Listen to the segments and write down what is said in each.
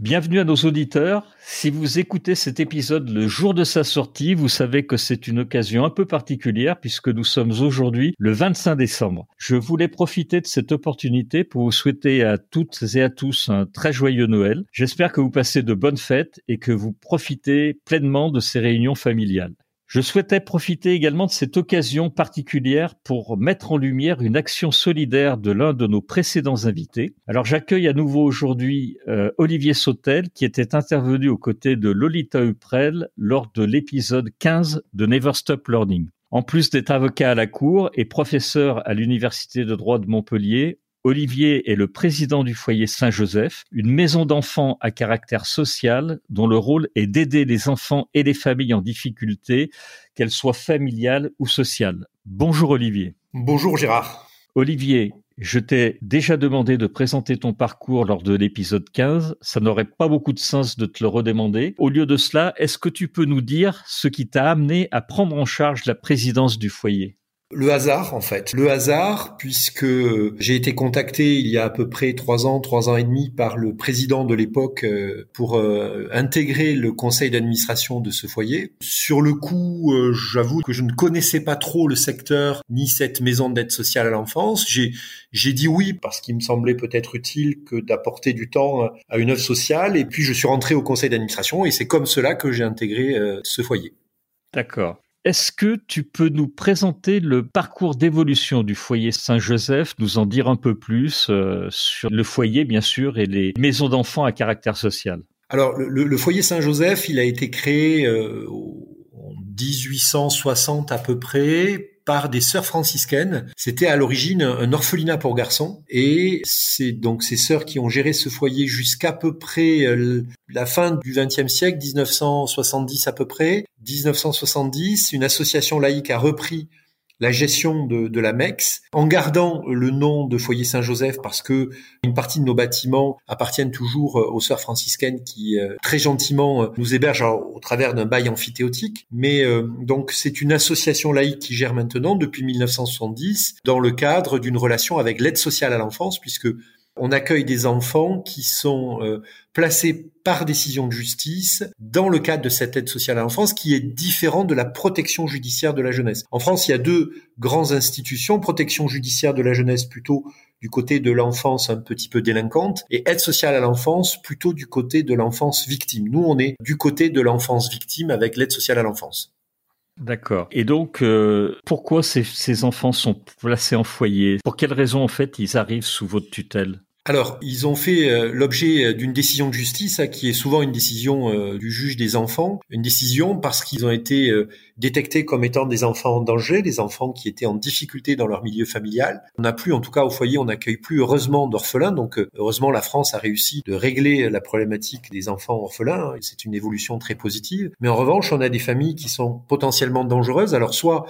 Bienvenue à nos auditeurs. Si vous écoutez cet épisode le jour de sa sortie, vous savez que c'est une occasion un peu particulière puisque nous sommes aujourd'hui le 25 décembre. Je voulais profiter de cette opportunité pour vous souhaiter à toutes et à tous un très joyeux Noël. J'espère que vous passez de bonnes fêtes et que vous profitez pleinement de ces réunions familiales. Je souhaitais profiter également de cette occasion particulière pour mettre en lumière une action solidaire de l'un de nos précédents invités. Alors j'accueille à nouveau aujourd'hui euh, Olivier Sautel qui était intervenu aux côtés de Lolita Uprel lors de l'épisode 15 de Never Stop Learning. En plus d'être avocat à la Cour et professeur à l'Université de droit de Montpellier, Olivier est le président du foyer Saint-Joseph, une maison d'enfants à caractère social dont le rôle est d'aider les enfants et les familles en difficulté, qu'elles soient familiales ou sociales. Bonjour Olivier. Bonjour Gérard. Olivier, je t'ai déjà demandé de présenter ton parcours lors de l'épisode 15. Ça n'aurait pas beaucoup de sens de te le redemander. Au lieu de cela, est-ce que tu peux nous dire ce qui t'a amené à prendre en charge la présidence du foyer? Le hasard, en fait. Le hasard, puisque j'ai été contacté il y a à peu près trois ans, trois ans et demi par le président de l'époque euh, pour euh, intégrer le conseil d'administration de ce foyer. Sur le coup, euh, j'avoue que je ne connaissais pas trop le secteur ni cette maison d'aide sociale à l'enfance. J'ai, j'ai dit oui parce qu'il me semblait peut-être utile que d'apporter du temps à une œuvre sociale. Et puis je suis rentré au conseil d'administration et c'est comme cela que j'ai intégré ce foyer. D'accord. Est-ce que tu peux nous présenter le parcours d'évolution du foyer Saint-Joseph, nous en dire un peu plus euh, sur le foyer, bien sûr, et les maisons d'enfants à caractère social? Alors, le, foyer Saint-Joseph, il a été créé euh, en 1860 à peu près par des sœurs franciscaines. C'était à l'origine un orphelinat pour garçons et c'est donc ces sœurs qui ont géré ce foyer jusqu'à peu près euh, la fin du XXe siècle, 1970 à peu près. 1970, une association laïque a repris la gestion de, de, la MEX, en gardant le nom de Foyer Saint-Joseph parce que une partie de nos bâtiments appartiennent toujours euh, aux sœurs franciscaines qui euh, très gentiment euh, nous hébergent au travers d'un bail amphithéotique. Mais donc c'est une association laïque qui gère maintenant depuis 1970 dans le cadre d'une relation avec l'aide sociale à l'enfance puisque on accueille des enfants qui sont euh, placés par décision de justice dans le cadre de cette aide sociale à l'enfance qui est différente de la protection judiciaire de la jeunesse. En France, il y a deux grandes institutions, protection judiciaire de la jeunesse plutôt du côté de l'enfance un petit peu délinquante et aide sociale à l'enfance plutôt du côté de l'enfance victime. Nous, on est du côté de l'enfance victime avec l'aide sociale à l'enfance. D'accord. Et donc, euh, pourquoi ces, ces, enfants sont placés en foyer? Pour quelles raisons, en fait, ils arrivent sous votre tutelle? Alors, ils ont fait euh, l'objet d'une décision de justice, hein, qui est souvent une décision euh, du juge des enfants, une décision parce qu'ils ont été détectés comme étant des enfants en danger, des enfants qui étaient en difficulté dans leur milieu familial. On n'a plus, en tout cas au foyer, on n'accueille plus heureusement d'orphelins, donc heureusement la France a réussi de régler la problématique des enfants orphelins, c'est une évolution très positive. Mais en revanche, on a des familles qui sont potentiellement dangereuses, alors soit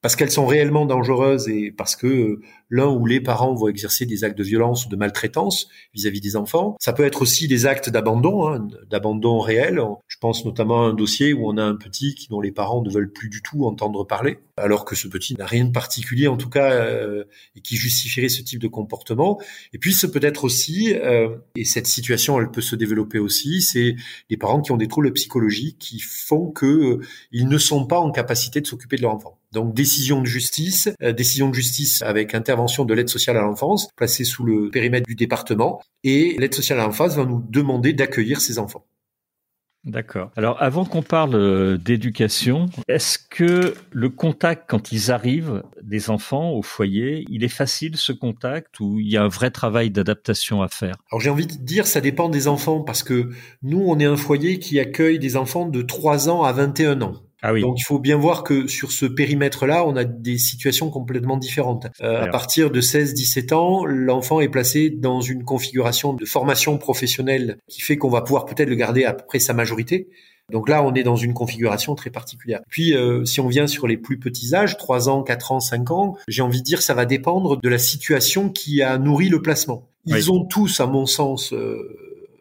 parce qu'elles sont réellement dangereuses et parce que euh, l'un ou les parents vont exercer des actes de violence ou de maltraitance vis-à-vis des enfants. Ça peut être aussi des actes d'abandon, hein, d'abandon réel. Je pense notamment à un dossier où on a un petit dont les parents ne veulent plus du tout entendre parler, alors que ce petit n'a rien de particulier en tout cas euh, et qui justifierait ce type de comportement. Et puis ce peut être aussi, euh, et cette situation elle peut se développer aussi, c'est les parents qui ont des troubles psychologiques qui font que ils ne sont pas en capacité de s'occuper de leur enfant. Donc décision de justice, euh, décision de justice avec intervention de l'aide sociale à l'enfance, placée sous le périmètre du département, et l'aide sociale à l'enfance va nous demander d'accueillir ces enfants. D'accord. Alors avant qu'on parle euh, d'éducation, est-ce que le contact quand ils arrivent des enfants au foyer, il est facile ce contact ou il y a un vrai travail d'adaptation à faire? Alors j'ai envie de dire ça dépend des enfants parce que nous on est un foyer qui accueille des enfants de 3 ans à 21 ans. Ah oui. Donc il faut bien voir que sur ce périmètre-là, on a des situations complètement différentes. Euh, à partir de 16-17 ans, l'enfant est placé dans une configuration de formation professionnelle qui fait qu'on va pouvoir peut-être le garder après sa majorité. Donc là, on est dans une configuration très particulière. Puis, euh, si on vient sur les plus petits âges, 3 ans, 4 ans, 5 ans, j'ai envie de dire ça va dépendre de la situation qui a nourri le placement. Ils ont tous, à mon sens, euh,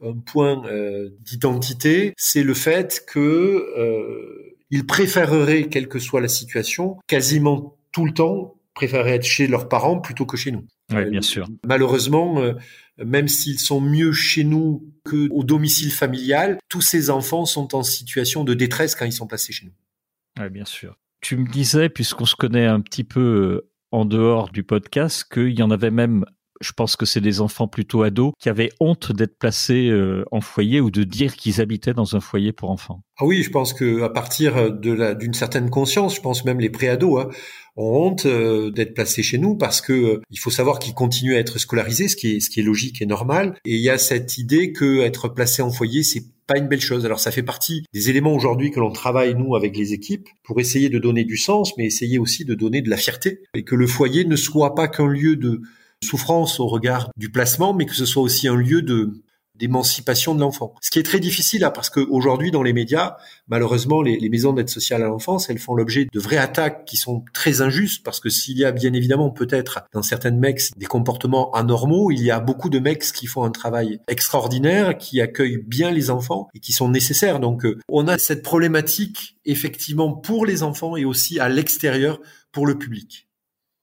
un point euh, d'identité, c'est le fait que ils préféreraient, quelle que soit la situation, quasiment tout le temps, préférer être chez leurs parents plutôt que chez nous. Oui, bien sûr. Malheureusement, même s'ils sont mieux chez nous que au domicile familial, tous ces enfants sont en situation de détresse quand ils sont passés chez nous. Oui, bien sûr. Tu me disais, puisqu'on se connaît un petit peu euh, en dehors du podcast, qu'il y en avait même je pense que c'est des enfants plutôt ados qui avaient honte d'être placés euh, en foyer ou de dire qu'ils habitaient dans un foyer pour enfants. Ah oui, je pense que à partir de la d'une certaine conscience, je pense même les préados hein, ont honte euh, d'être placés chez nous parce que euh, il faut savoir qu'ils continuent à être scolarisés, ce qui est ce qui est logique et normal. Et il y a cette idée que être placé en foyer, c'est pas une belle chose. Alors ça fait partie des éléments aujourd'hui que l'on travaille nous avec les équipes pour essayer de donner du sens, mais essayer aussi de donner de la fierté et que le foyer ne soit pas qu'un lieu de souffrance au regard du placement, mais que ce soit aussi un lieu d'émancipation de l'enfant. Ce qui est très difficile là, parce qu'aujourd'hui dans les médias, malheureusement, les, les maisons d'aide sociale à l'enfance, elles font l'objet de vraies attaques qui sont très injustes, parce que s'il y a bien évidemment peut-être dans certaines mecs des comportements anormaux, il y a beaucoup de mecs qui font un travail extraordinaire, qui accueillent bien les enfants et qui sont nécessaires. Donc euh, on a cette problématique effectivement pour les enfants et aussi à l'extérieur pour le public.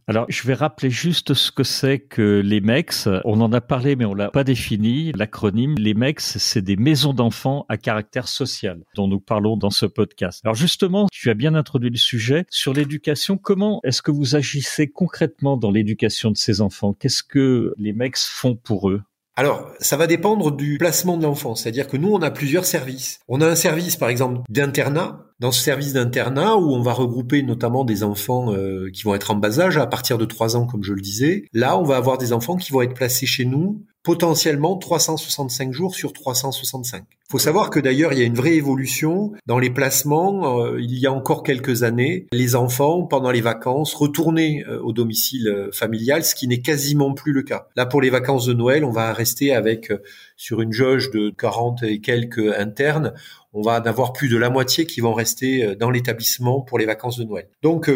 Alors, je vais rappeler juste ce que c'est que les MEX. On en a parlé, mais on l'a pas défini. L'acronyme, les MEX, c'est des maisons d'enfants à caractère social, dont nous parlons dans ce podcast. Alors justement, tu as bien introduit le sujet sur l'éducation. Comment est-ce que vous agissez concrètement dans l'éducation de ces enfants? Qu'est-ce que les MEX font pour eux? Alors, ça va dépendre du placement de l'enfant. C'est-à-dire que nous, on a plusieurs services. On a un service, par exemple, d'internat. Dans ce service d'internat, où on va regrouper notamment des enfants euh, qui vont être en bas âge, à partir de 3 ans, comme je le disais, là, on va avoir des enfants qui vont être placés chez nous potentiellement 365 jours sur 365. Il faut savoir que d'ailleurs, il y a une vraie évolution dans les placements. Euh, il y a encore quelques années, les enfants, pendant les vacances, retournaient euh, au domicile euh, familial, ce qui n'est quasiment plus le cas. Là, pour les vacances de Noël, on va rester avec, sur une jauge de 40 et quelques internes, on va en avoir plus de la moitié qui vont rester dans l'établissement pour les vacances de Noël. Donc,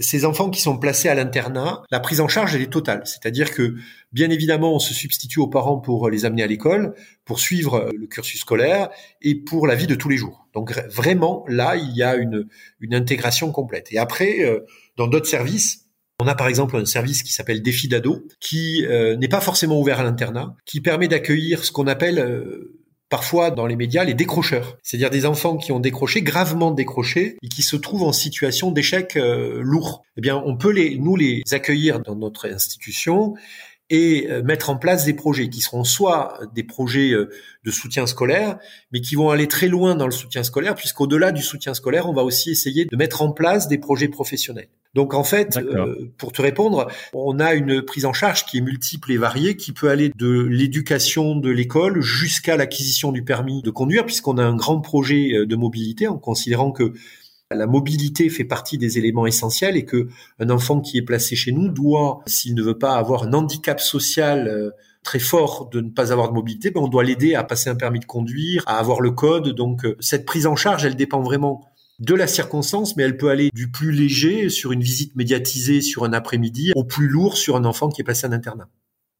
ces enfants qui sont placés à l'internat, la prise en charge est totale. C'est-à-dire que bien évidemment on se substitue aux parents pour les amener à l'école, pour suivre le cursus scolaire et pour la vie de tous les jours. Donc vraiment là il y a une, intégration complète. Et après euh, dans d'autres services on a par exemple un service qui s'appelle Défi d'ado, qui euh, n'est pas forcément ouvert à l'internat, qui permet d'accueillir ce qu'on appelle euh, parfois dans les médias les décrocheurs, c'est-à-dire des enfants qui ont décroché, gravement décroché, et qui se trouvent en situation d'échec euh, lourd. Eh bien, on peut les, nous les accueillir dans notre institution et euh, mettre en place des projets qui seront soit des projets euh, de soutien scolaire, mais qui vont aller très loin dans le soutien scolaire, puisqu'au-delà du soutien scolaire, on va aussi essayer de mettre en place des projets professionnels. Donc en fait, euh, pour te répondre, on a une prise en charge qui est multiple et variée, qui peut aller de l'éducation de l'école jusqu'à l'acquisition du permis de conduire, puisqu'on a un grand projet de mobilité, en considérant que la mobilité fait partie des éléments essentiels et que un enfant qui est placé chez nous doit, s'il ne veut pas avoir un handicap social euh, très fort de ne pas avoir de mobilité, ben on doit l'aider à passer un permis de conduire, à avoir le code. Donc euh, cette prise en charge, elle dépend vraiment de la circonstance, mais elle peut aller du plus léger sur une visite médiatisée sur un après-midi au plus lourd sur un enfant qui est placé en internat.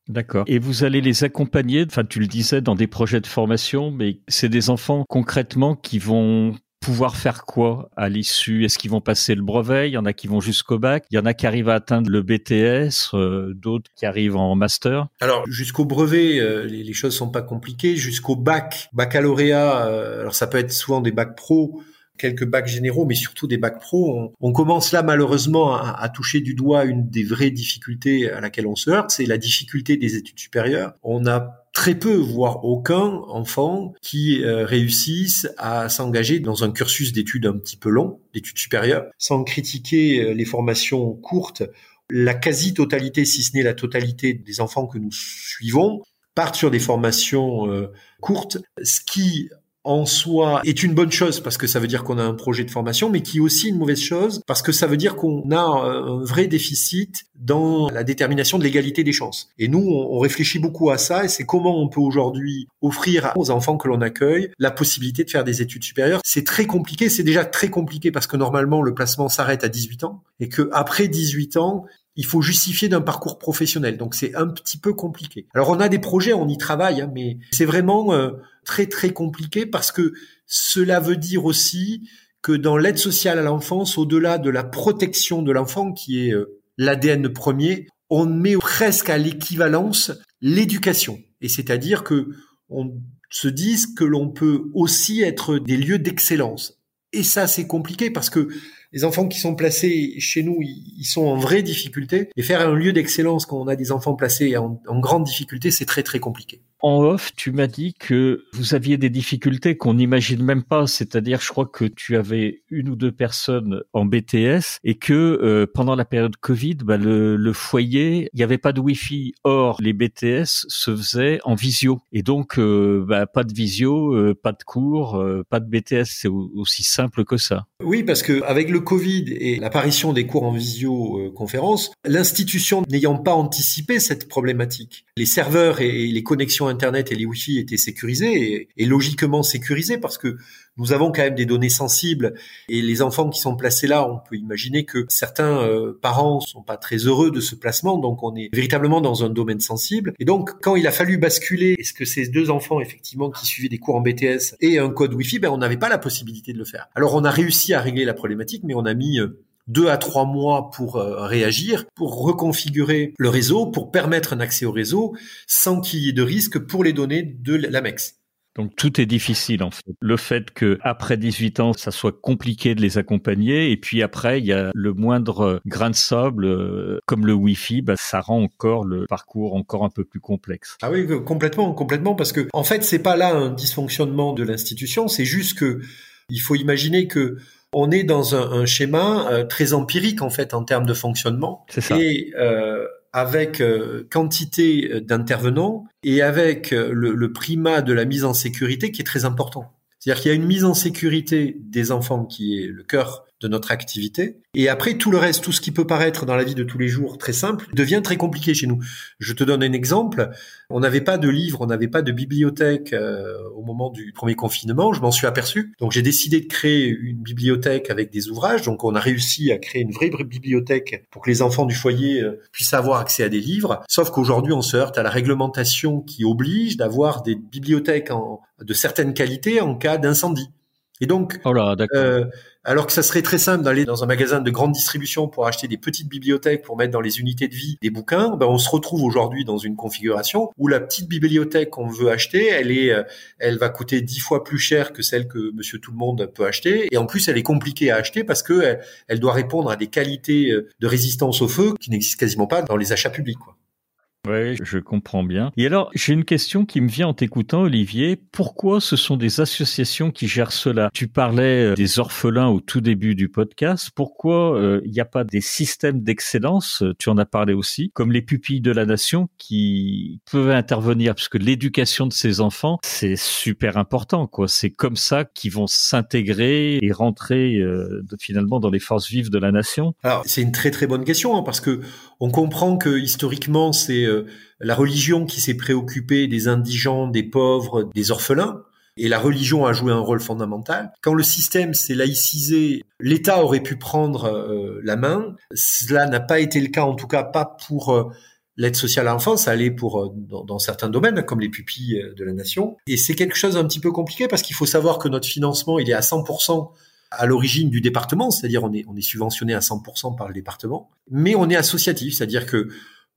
D'accord. Et vous allez les accompagner, enfin tu le disais, dans des projets de formation, mais c'est des enfants concrètement qui vont pouvoir faire quoi à l'issue? Est-ce qu'ils vont passer le brevet? Il y en a qui vont jusqu'au bac. Il y en a qui arrivent à atteindre le BTS, euh, d'autres qui arrivent en master. Alors jusqu'au brevet, euh, les, les, choses sont pas compliquées. Jusqu'au bac, baccalauréat, euh, alors ça peut être souvent des bacs pro quelques bacs généraux, mais surtout des bacs pro. On, commence là malheureusement à, à, toucher du doigt une des vraies difficultés à laquelle on se heurte, c'est la difficulté des études supérieures. On a très peu, voire aucun enfant qui euh, réussissent à s'engager dans un cursus d'études un petit peu long, d'études supérieures, sans critiquer euh, les formations courtes. La quasi-totalité, si ce n'est la totalité des enfants que nous suivons, partent sur des formations euh, courtes, ce qui en soi est une bonne chose parce que ça veut dire qu'on a un projet de formation, mais qui est aussi une mauvaise chose parce que ça veut dire qu'on a un vrai déficit dans la détermination de l'égalité des chances. Et nous, on réfléchit beaucoup à ça et c'est comment on peut aujourd'hui offrir aux enfants que l'on accueille la possibilité de faire des études supérieures. C'est très compliqué, c'est déjà très compliqué parce que normalement le placement s'arrête à 18 ans et que après 18 ans, il faut justifier d'un parcours professionnel. Donc c'est un petit peu compliqué. Alors on a des projets, on y travaille, hein, mais c'est vraiment euh, très très compliqué parce que cela veut dire aussi que dans l'aide sociale à l'enfance, au-delà de la protection de l'enfant, qui est euh, l'ADN premier, on met presque à l'équivalence l'éducation. Et c'est-à-dire que on se dise que l'on peut aussi être des lieux d'excellence. Et ça, c'est compliqué parce que les enfants qui sont placés chez nous, ils sont en vraie difficulté. Et faire un lieu d'excellence quand on a des enfants placés en, en grande difficulté, c'est très très compliqué en off, tu m'as dit que vous aviez des difficultés qu'on n'imagine même pas. C'est-à-dire, je crois que tu avais une ou deux personnes en BTS et que euh, pendant la période Covid, bah, le, foyer, il n'y avait pas de Wi-Fi. Or, les BTS se faisaient en visio. Et donc, euh, bah, pas de visio, euh, pas de cours, pas de BTS. C'est aussi simple que ça. Oui, parce que avec le Covid et l'apparition des cours en visioconférence, l'institution n'ayant pas anticipé cette problématique, les serveurs et les connexions Internet et les Wi-Fi étaient sécurisés et, logiquement sécurisés parce que nous avons quand même des données sensibles et les enfants qui sont placés là, on peut imaginer que certains euh, parents sont pas très heureux de ce placement, donc on est véritablement dans un domaine sensible. Et donc quand il a fallu basculer, est-ce que ces deux enfants effectivement qui suivaient des cours en BTS et un code Wi-Fi, ben on n'avait pas la possibilité de le faire. Alors on a réussi à régler la problématique, mais on a mis euh, deux à trois mois pour euh, réagir, pour reconfigurer le réseau, pour permettre un accès au réseau sans qu'il y ait de risque pour les données de l'AMEX. Donc tout est difficile en fait. Le fait que après 18 ans, ça soit compliqué de les accompagner, et puis après il y a le moindre grain de sable, euh, comme le Wi-Fi, bah, ça rend encore le parcours encore un peu plus complexe. Ah oui, complètement, complètement, parce que en fait c'est pas là un dysfonctionnement de l'institution, c'est juste que il faut imaginer que on est dans un, schéma euh, très empirique en fait en termes de fonctionnement. Et euh, avec euh, quantité d'intervenants et avec le, primat de la mise en sécurité qui est très important. C'est-à-dire qu'il y a une mise en sécurité des enfants qui est le cœur de notre activité. Et après, tout le reste, tout ce qui peut paraître dans la vie de tous les jours très simple, devient très compliqué chez nous. Je te donne un exemple. On n'avait pas de livres, on n'avait pas de bibliothèque euh, au moment du premier confinement. Je m'en suis aperçu. Donc j'ai décidé de créer une bibliothèque avec des ouvrages. Donc on a réussi à créer une vraie bibliothèque pour que les enfants du foyer euh, puissent avoir accès à des livres. Sauf qu'aujourd'hui, on se heurte à la réglementation qui oblige d'avoir des bibliothèques de certaines qualités en cas d'incendie. Et donc, oh euh, alors que ça serait très simple d'aller dans un magasin de grande distribution pour acheter des petites bibliothèques pour mettre dans les unités de vie des bouquins, ben on se retrouve aujourd'hui dans une configuration où la petite bibliothèque qu'on veut acheter, elle est, euh, elle va coûter dix fois plus cher que celle que Monsieur Tout le Monde peut acheter, et en plus elle est compliquée à acheter parce que elle, doit répondre à des qualités euh, de résistance au feu qui n'existent quasiment pas dans les achats publics. Quoi. Oui, je comprends bien. Et alors, j'ai une question qui me vient en t'écoutant, Olivier. Pourquoi ce sont des associations qui gèrent cela? Tu parlais euh, des orphelins au tout début du podcast. Pourquoi euh, il n'y a pas des systèmes d'excellence? Tu en as parlé aussi, comme les pupilles de la nation qui peuvent intervenir, parce que l'éducation de ces enfants, c'est super important. quoi. C'est comme ça qu'ils vont s'intégrer et rentrer euh, finalement dans les forces vives de la nation. Alors, c'est une très très bonne question, hein, parce que on comprend que historiquement, c'est euh, la religion qui s'est préoccupée des indigents, des pauvres, des orphelins. Et la religion a joué un rôle fondamental. Quand le système s'est laïcisé, l'État aurait pu prendre euh, la main. Cela n'a pas été le cas, en tout cas pas pour euh, l'aide sociale à l'enfance. Ça allait pour dans, dans, certains domaines, comme les pupilles de la nation. Et c'est quelque chose un petit peu compliqué parce qu'il faut savoir que notre financement, il est à 100% à l'origine du département, c'est-à-dire on est, on est subventionné à 100% par le département, mais on est associatif, c'est-à-dire que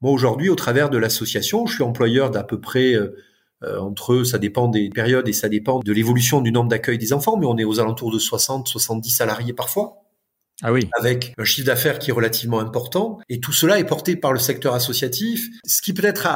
moi aujourd'hui, au travers de l'association, je suis employeur d'à peu près euh, euh, entre, ça dépend des périodes et ça dépend de l'évolution du nombre d'accueil des enfants, mais on est aux alentours de 60, 70 salariés parfois. Ah oui. Avec un chiffre d'affaires qui est relativement important. Et tout cela est porté par le secteur associatif, ce qui peut-être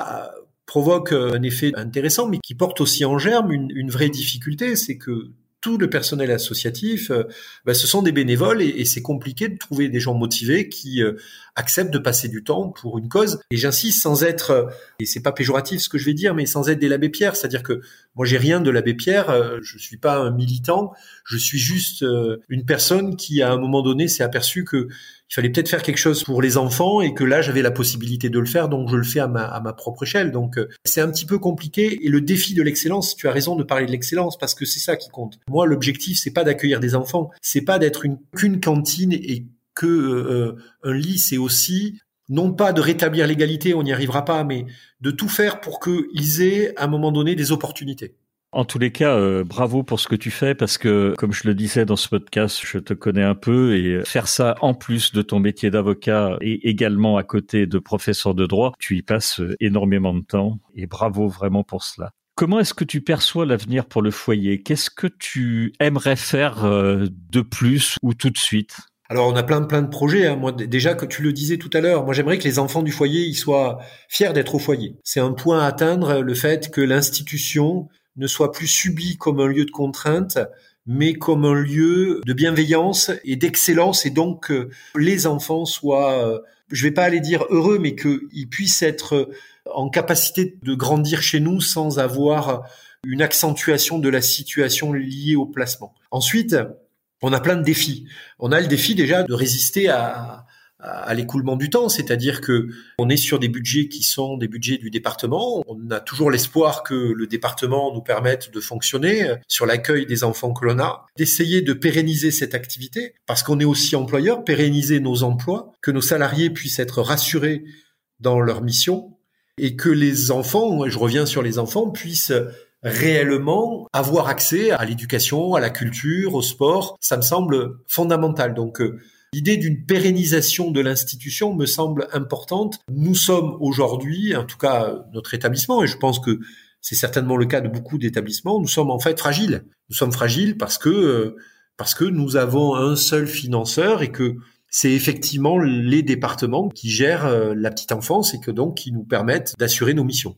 provoque un effet intéressant, mais qui porte aussi en germe une, une vraie difficulté, c'est que tout le personnel associatif, euh, bah, ce sont des bénévoles et, c'est compliqué de trouver des gens motivés qui euh, acceptent de passer du temps pour une cause. Et j'insiste sans être, et c'est pas péjoratif ce que je vais dire, mais sans être des l'abbé Pierre, c'est-à-dire que moi j'ai rien de l'abbé Pierre, euh, je suis pas un militant, je suis juste une personne qui à un moment donné s'est aperçu que il fallait peut-être faire quelque chose pour les enfants et que là j'avais la possibilité de le faire donc je le fais à ma, à ma propre échelle. Donc c'est un petit peu compliqué et le défi de l'excellence tu as raison de parler de l'excellence parce que c'est ça qui compte. Moi, l'objectif, c'est pas d'accueillir des enfants, c'est pas d'être une qu'une cantine et que euh, un lit, c'est aussi non pas de rétablir l'égalité, on n'y arrivera pas, mais de tout faire pour qu'ils aient à un moment donné des opportunités. En tous les cas, euh, bravo pour ce que tu fais parce que, comme je le disais dans ce podcast, je te connais un peu et faire ça en plus de ton métier d'avocat et également à côté de professeur de droit, tu y passes énormément de temps et bravo vraiment pour cela. Comment est-ce que tu perçois l'avenir pour le foyer? Qu'est-ce que tu aimerais faire euh, de plus ou tout de suite? Alors on a plein de plein de projets. Hein. Moi déjà que tu le disais tout à l'heure, moi j'aimerais que les enfants du foyer ils soient fiers d'être au foyer. C'est un point à atteindre le fait que l'institution ne soit plus subie comme un lieu de contrainte, mais comme un lieu de bienveillance et d'excellence, et donc que les enfants soient, euh, je vais pas aller dire heureux, mais qu'ils puissent être en capacité de grandir chez nous sans avoir une accentuation de la situation liée au placement. Ensuite, on a plein de défis. On a le défi déjà de résister à, à l'écoulement du temps, c'est-à-dire que on est sur des budgets qui sont des budgets du département. On a toujours l'espoir que le département nous permette de fonctionner sur l'accueil des enfants que l'on a, d'essayer de pérenniser cette activité, parce qu'on est aussi employeur, pérenniser nos emplois, que nos salariés puissent être rassurés dans leur mission, et que les enfants, je reviens sur les enfants, puissent réellement avoir accès à l'éducation, à la culture, au sport. Ça me semble fondamental. Donc, euh, L'idée d'une pérennisation de l'institution me semble importante. Nous sommes aujourd'hui, en tout cas notre établissement, et je pense que c'est certainement le cas de beaucoup d'établissements, nous sommes en fait fragiles. Nous sommes fragiles parce que euh, parce que nous avons un seul financeur et que c'est effectivement les départements qui gèrent euh, la petite enfance et que donc qui nous permettent d'assurer nos missions.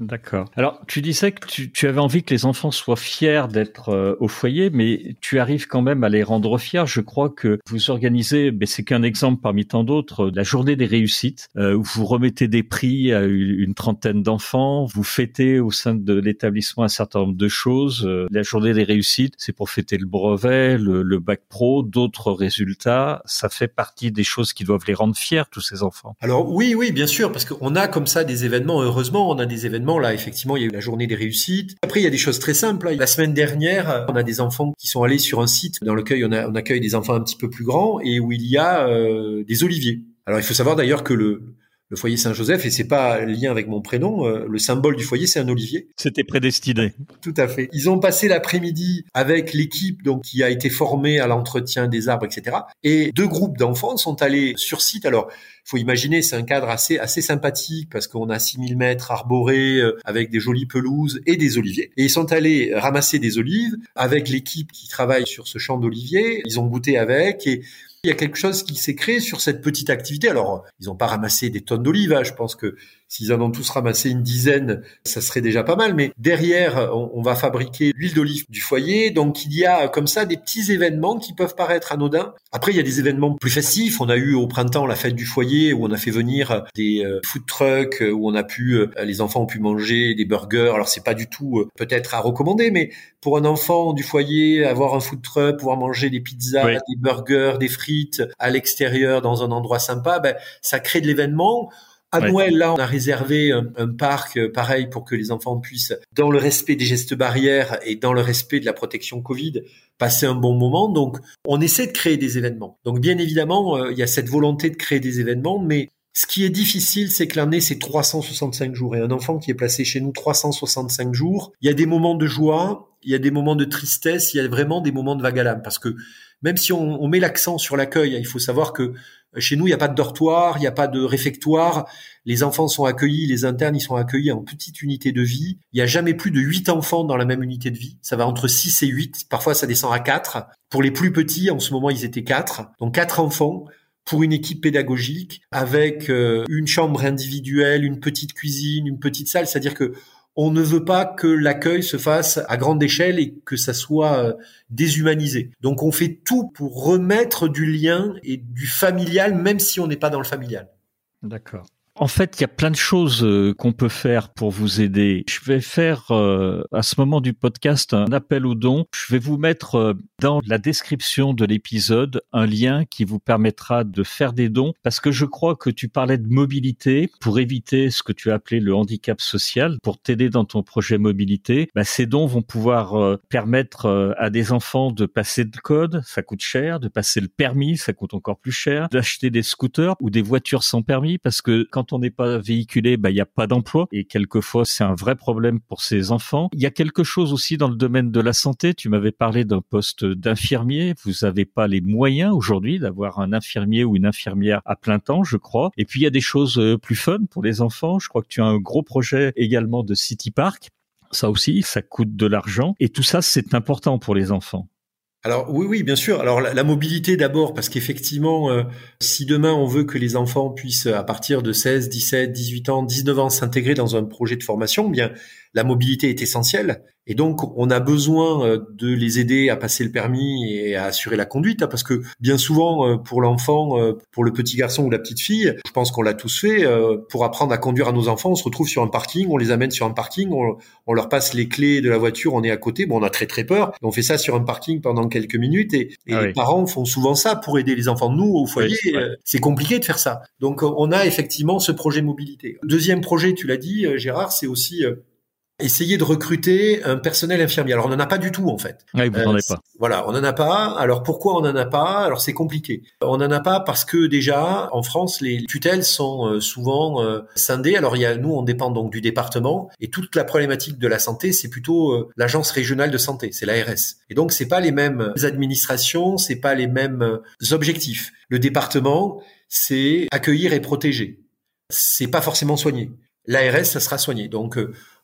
D'accord. Alors, tu disais que tu, avais envie que les enfants soient fiers d'être euh, au foyer, mais tu arrives quand même à les rendre fiers. Je crois que vous organisez, mais c'est qu'un exemple parmi tant d'autres, la journée des réussites, euh, où vous remettez des prix à une trentaine d'enfants, vous fêtez au sein de l'établissement un certain nombre de choses. Euh, la journée des réussites, c'est pour fêter le brevet, le, le bac pro, d'autres résultats. Ça fait partie des choses qui doivent les rendre fiers, tous ces enfants. Alors oui, oui, bien sûr, parce qu'on a comme ça des événements. Heureusement, on a des événements là, effectivement, il y a eu la journée des réussites. Après, il y a des choses très simples. La semaine dernière, on a des enfants qui sont allés sur un site dans lequel on, on accueille des enfants un petit peu plus grands et où il y a euh, des oliviers. Alors, il faut savoir d'ailleurs que le, le foyer Saint-Joseph, et c'est pas lien avec mon prénom, euh, le symbole du foyer, c'est un olivier. C'était prédestiné. Tout à fait. Ils ont passé l'après-midi avec l'équipe donc qui a été formée à l'entretien des arbres, etc. Et deux groupes d'enfants sont allés sur site. Alors, faut imaginer, c'est un cadre assez assez sympathique parce qu'on a 6000 mètres arborés euh, avec des jolies pelouses et des oliviers. Et ils sont allés ramasser des olives avec l'équipe qui travaille sur ce champ d'oliviers. Ils ont goûté avec et il y a quelque chose qui s'est créé sur cette petite activité. Alors, ils n'ont pas ramassé des tonnes d'olives. Hein. Je pense que s'ils en ont tous ramassé une dizaine, ça serait déjà pas mal. Mais derrière, on, va fabriquer l'huile d'olive du foyer. Donc, il y a comme ça des petits événements qui peuvent paraître anodins. Après, il y a des événements plus festifs. On a eu au printemps la fête du foyer où on a fait venir des euh, food trucks où on a pu, euh, les enfants ont pu manger des burgers. Alors, c'est pas du tout euh, peut-être à recommander, mais pour un enfant du foyer, avoir un food truck, pouvoir manger des pizzas, des burgers, des frites à l'extérieur dans un endroit sympa, ben, ça crée de l'événement. À Noël, là, on a réservé un, parc euh, pareil pour que les enfants puissent, dans le respect des gestes barrières et dans le respect de la protection Covid, passer un bon moment. Donc, on essaie de créer des événements. Donc, bien évidemment, euh, il y a cette volonté de créer des événements, mais ce qui est difficile, c'est que l'année, c'est 365 jours. Et un enfant qui est placé chez nous 365 jours, il y a des moments de joie, il y a des moments de tristesse, il y a vraiment des moments de vague à l'âme. Parce que même si on, met l'accent sur l'accueil, il faut savoir que chez nous, il n'y a pas de dortoir, il n'y a pas de réfectoire. Les enfants sont accueillis, les internes, ils sont accueillis en petite unité de vie. Il n'y a jamais plus de huit enfants dans la même unité de vie. Ça va entre 6 et 8. Parfois, ça descend à 4. Pour les plus petits, en ce moment, ils étaient 4. Donc, quatre enfants pour une équipe pédagogique avec euh, une chambre individuelle, une petite cuisine, une petite salle. C'est-à-dire que on ne veut pas que l'accueil se fasse à grande échelle et que ça soit euh, déshumanisé. Donc on fait tout pour remettre du lien et du familial, même si on n'est pas dans le familial. D'accord. En fait, il y a plein de choses euh, qu'on peut faire pour vous aider. Je vais faire euh, à ce moment du podcast un appel aux dons. Je vais vous mettre euh, dans la description de l'épisode un lien qui vous permettra de faire des dons parce que je crois que tu parlais de mobilité pour éviter ce que tu as appelé le handicap social, pour t'aider dans ton projet mobilité. Bah, ces dons vont pouvoir permettre à des enfants de passer le code, ça coûte cher, de passer le permis, ça coûte encore plus cher, d'acheter des scooters ou des voitures sans permis parce que quand on n'est pas véhiculé, bah, il n'y a pas d'emploi. Et quelquefois, c'est un vrai problème pour ces enfants. Il y a quelque chose aussi dans le domaine de la santé. Tu m'avais parlé d'un poste d'infirmier. Vous n'avez pas les moyens aujourd'hui d'avoir un infirmier ou une infirmière à plein temps, je crois. Et puis, il y a des choses euh, plus fun pour les enfants. Je crois que tu as un gros projet également de City Park. Ça aussi, ça coûte de l'argent. Et tout ça, c'est important pour les enfants. Alors oui, oui, bien sûr. Alors la, mobilité d'abord, parce qu'effectivement, euh, si demain on veut que les enfants puissent, à partir de 16, 17, 18 ans, 19 ans, s'intégrer dans un projet de formation, bien la mobilité est essentielle. Et donc, on a besoin euh, de les aider à passer le permis et à assurer la conduite, hein, parce que bien souvent, euh, pour l'enfant, euh, pour le petit garçon ou la petite fille, je pense qu'on l'a tous fait, pour apprendre à conduire à nos enfants, on se retrouve sur un parking, on les amène sur un parking, on, leur passe les clés de la voiture, on est à côté, bon, on a très très peur, on fait ça sur un parking pendant quelques minutes, et, ah les parents font souvent ça pour aider les enfants. Nous, au foyer, c'est compliqué de faire ça. Donc, on a effectivement ce projet mobilité. Deuxième projet, tu l'as dit, Gérard, c'est aussi essayer de recruter un personnel infirmier. Alors on n'en a pas du tout en fait. Oui, vous n'en avez pas. Voilà, on n'en a pas. Alors pourquoi on n'en a pas? Alors c'est compliqué. On n'en a pas parce que déjà en France les tutelles sont euh, souvent euh, scindées. Alors il y a nous on dépend donc du département et toute la problématique de la santé c'est plutôt euh, l'agence régionale de santé, c'est l'ARS. Et donc c'est pas les mêmes administrations, c'est pas les mêmes objectifs. Le département c'est accueillir et protéger. C'est pas forcément soigner. L'ARS ça sera soigner. Donc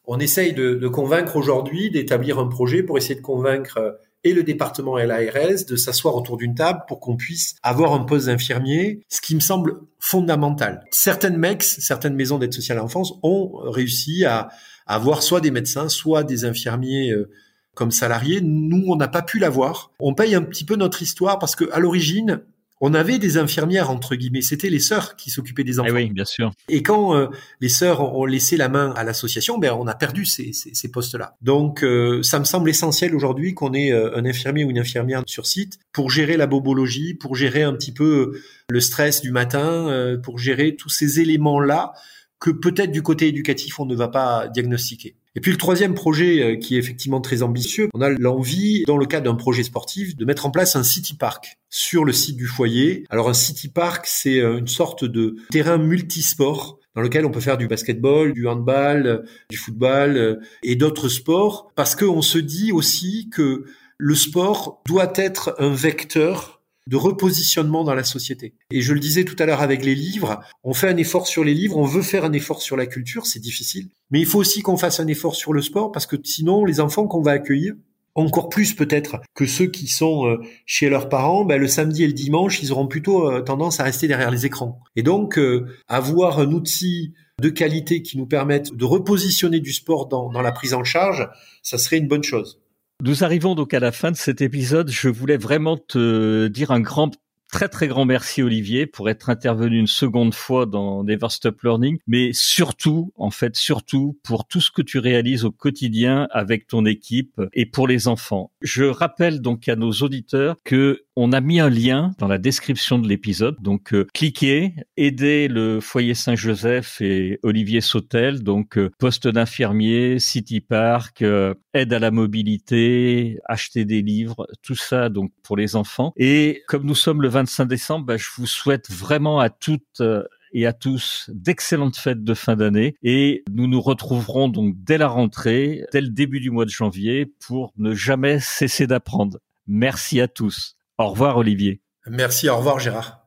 on essaye de, convaincre aujourd'hui, d'établir un projet pour essayer de convaincre euh, et le département et l'ARS de s'asseoir autour d'une table pour qu'on puisse avoir un poste d'infirmier, ce qui me semble fondamental. Certaines MEX, certaines maisons d'aide sociale à l'enfance ont réussi à, avoir soit des médecins, soit des infirmiers euh, comme salariés. Nous, on n'a pas pu l'avoir. On paye un petit peu notre histoire parce que à l'origine, on avait des infirmières entre guillemets, c'était les sœurs qui s'occupaient des enfants. Eh oui, bien sûr. Et quand euh, les sœurs ont laissé la main à l'association, ben on a perdu ces, ces, postes-là. Donc euh, ça me semble essentiel aujourd'hui qu'on ait euh, un infirmier ou une infirmière sur site pour gérer la bobologie, pour gérer un petit peu le stress du matin, pour gérer tous ces éléments-là que peut-être du côté éducatif on ne va pas diagnostiquer. Et puis le troisième projet euh, qui est effectivement très ambitieux, on a l'envie, dans le cadre d'un projet sportif, de mettre en place un city park sur le site du foyer. Alors un city park, c'est euh, une sorte de terrain multisport dans lequel on peut faire du basketball, du handball, euh, du football et d'autres sports, parce qu'on se dit aussi que le sport doit être un vecteur de repositionnement dans la société. Et je le disais tout à l'heure avec les livres, on fait un effort sur les livres, on veut faire un effort sur la culture, c'est difficile. Mais il faut aussi qu'on fasse un effort sur le sport parce que sinon, les enfants qu'on va accueillir, encore plus peut-être que ceux qui sont euh, chez leurs parents, ben, le samedi et le dimanche, ils auront plutôt euh, tendance à rester derrière les écrans. Et donc, euh, avoir un outil de qualité qui nous permette de repositionner du sport dans, dans la prise en charge, ça serait une bonne chose. Nous arrivons donc à la fin de cet épisode. Je voulais vraiment te dire un grand très très grand merci Olivier pour être intervenu une seconde fois dans Never Stop Learning, mais surtout, en fait, surtout pour tout ce que tu réalises au quotidien avec ton équipe et pour les enfants. Je rappelle donc à nos auditeurs que on a mis un lien dans la description de l'épisode, donc euh, cliquez, aidez le foyer Saint-Joseph et Olivier Sautel, donc euh, poste d'infirmier, City Park, euh, aide à la mobilité, acheter des livres, tout ça donc pour les enfants. Et comme nous sommes le 25 décembre, bah, je vous souhaite vraiment à toutes euh, et à tous d'excellentes fêtes de fin d'année et nous nous retrouverons donc dès la rentrée, dès le début du mois de janvier pour ne jamais cesser d'apprendre. Merci à tous. Au revoir Olivier. Merci, au revoir Gérard.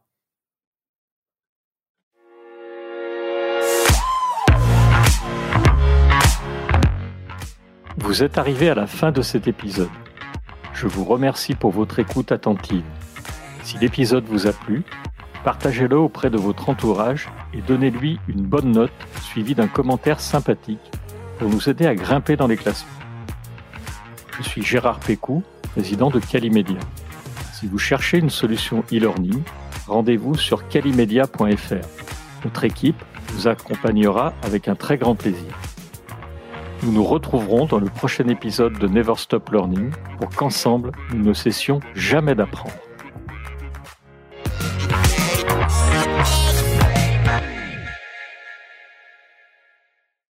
Vous êtes arrivé à la fin de cet épisode. Je vous remercie pour votre écoute attentive. Si l'épisode vous a plu, partagez-le auprès de votre entourage et donnez-lui une bonne note suivie d'un commentaire sympathique pour nous aider à grimper dans les classements. Je suis Gérard Pécou, président de Calimedia. Si vous cherchez une solution e-learning, rendez-vous sur calimedia.fr. Notre équipe vous accompagnera avec un très grand plaisir. Nous nous retrouverons dans le prochain épisode de Never Stop Learning pour qu'ensemble, nous ne cessions jamais d'apprendre.